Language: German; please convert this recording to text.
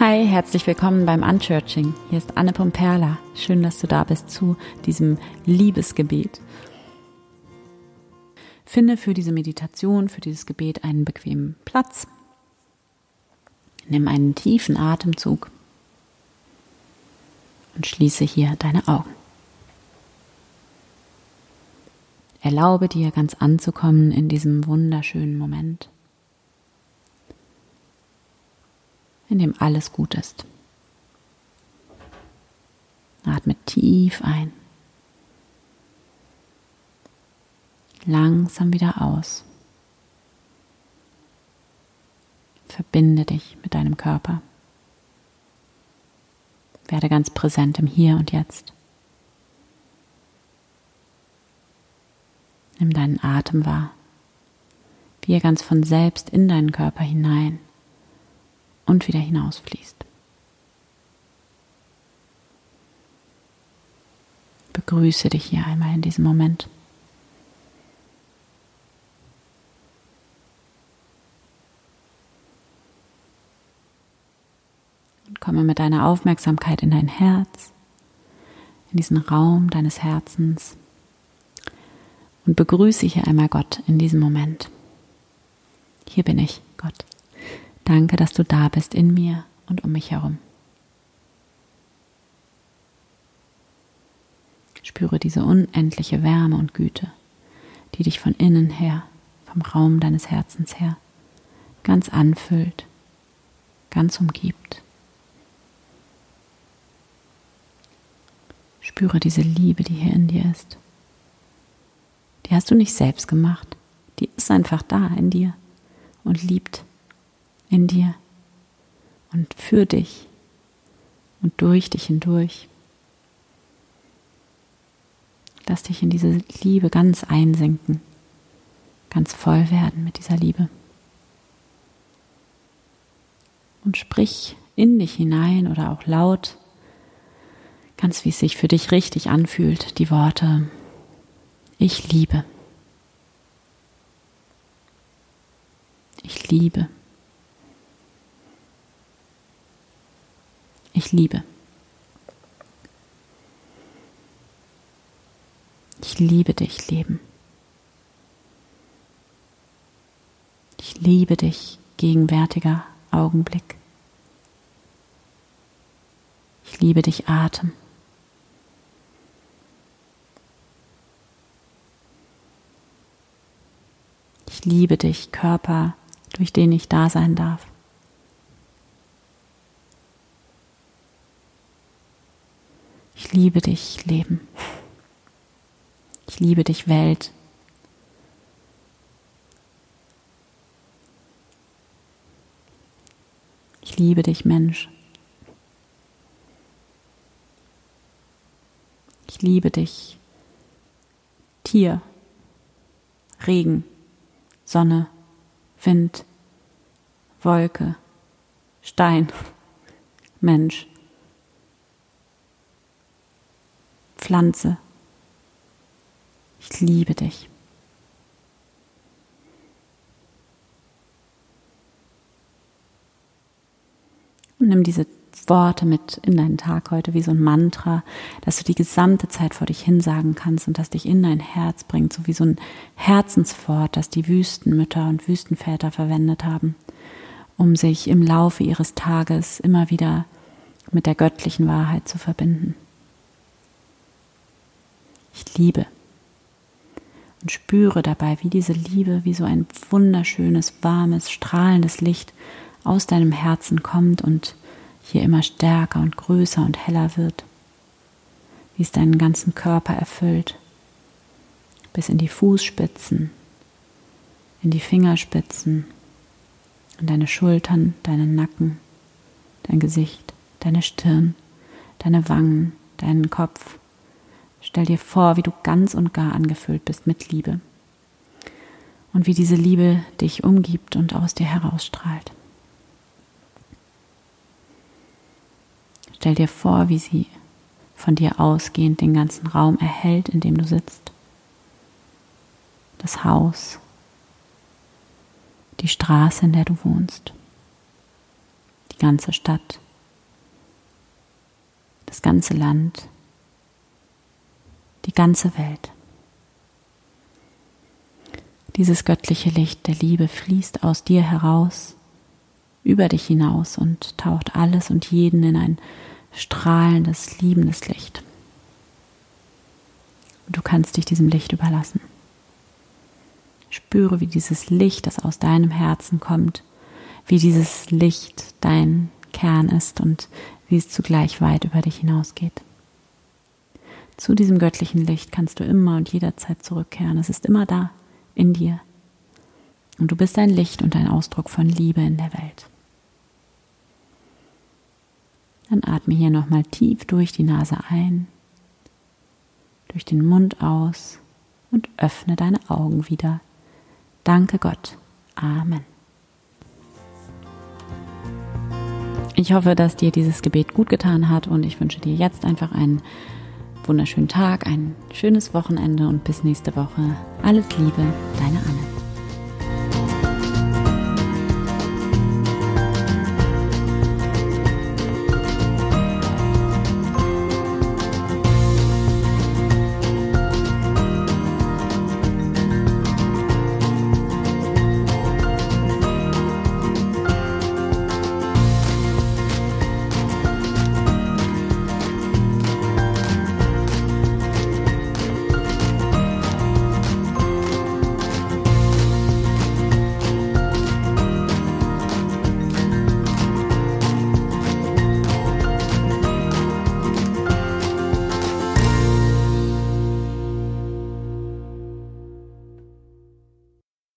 Hi, herzlich willkommen beim Unchurching. Hier ist Anne Pomperla. Schön, dass du da bist zu diesem Liebesgebet. Finde für diese Meditation, für dieses Gebet einen bequemen Platz. Nimm einen tiefen Atemzug und schließe hier deine Augen. Erlaube dir ganz anzukommen in diesem wunderschönen Moment. In dem alles gut ist. Atme tief ein. Langsam wieder aus. Verbinde dich mit deinem Körper. Werde ganz präsent im Hier und Jetzt. Nimm deinen Atem wahr, wie er ganz von selbst in deinen Körper hinein und wieder hinausfließt. Begrüße dich hier einmal in diesem Moment. Komme mit deiner Aufmerksamkeit in dein Herz, in diesen Raum deines Herzens und begrüße hier einmal Gott in diesem Moment. Hier bin ich, Gott. Danke, dass du da bist in mir und um mich herum. Spüre diese unendliche Wärme und Güte, die dich von innen her, vom Raum deines Herzens her, ganz anfüllt, ganz umgibt. Spüre diese Liebe, die hier in dir ist. Die hast du nicht selbst gemacht, die ist einfach da in dir und liebt in dir und für dich und durch dich hindurch. Lass dich in diese Liebe ganz einsinken, ganz voll werden mit dieser Liebe. Und sprich in dich hinein oder auch laut, ganz wie es sich für dich richtig anfühlt, die Worte, ich liebe. Ich liebe. Ich liebe. Ich liebe dich, Leben. Ich liebe dich, gegenwärtiger Augenblick. Ich liebe dich, Atem. Ich liebe dich, Körper, durch den ich da sein darf. Ich liebe dich, Leben. Ich liebe dich, Welt. Ich liebe dich, Mensch. Ich liebe dich, Tier, Regen, Sonne, Wind, Wolke, Stein, Mensch. Pflanze. Ich liebe dich. Und nimm diese Worte mit in deinen Tag heute wie so ein Mantra, dass du die gesamte Zeit vor dich hinsagen kannst und das dich in dein Herz bringt, so wie so ein Herzenswort, das die Wüstenmütter und Wüstenväter verwendet haben, um sich im Laufe ihres Tages immer wieder mit der göttlichen Wahrheit zu verbinden. Ich liebe. Und spüre dabei, wie diese Liebe, wie so ein wunderschönes, warmes, strahlendes Licht aus deinem Herzen kommt und hier immer stärker und größer und heller wird, wie es deinen ganzen Körper erfüllt, bis in die Fußspitzen, in die Fingerspitzen, in deine Schultern, deinen Nacken, dein Gesicht, deine Stirn, deine Wangen, deinen Kopf, Stell dir vor, wie du ganz und gar angefüllt bist mit Liebe. Und wie diese Liebe dich umgibt und aus dir herausstrahlt. Stell dir vor, wie sie von dir ausgehend den ganzen Raum erhält, in dem du sitzt. Das Haus, die Straße, in der du wohnst, die ganze Stadt, das ganze Land, die ganze Welt. Dieses göttliche Licht der Liebe fließt aus dir heraus, über dich hinaus und taucht alles und jeden in ein strahlendes, liebendes Licht. Und du kannst dich diesem Licht überlassen. Spüre, wie dieses Licht, das aus deinem Herzen kommt, wie dieses Licht dein Kern ist und wie es zugleich weit über dich hinausgeht. Zu diesem göttlichen Licht kannst du immer und jederzeit zurückkehren. Es ist immer da, in dir. Und du bist ein Licht und ein Ausdruck von Liebe in der Welt. Dann atme hier nochmal tief durch die Nase ein, durch den Mund aus und öffne deine Augen wieder. Danke Gott. Amen. Ich hoffe, dass dir dieses Gebet gut getan hat und ich wünsche dir jetzt einfach einen wunderschönen Tag, ein schönes Wochenende und bis nächste Woche. Alles Liebe, deine Anne.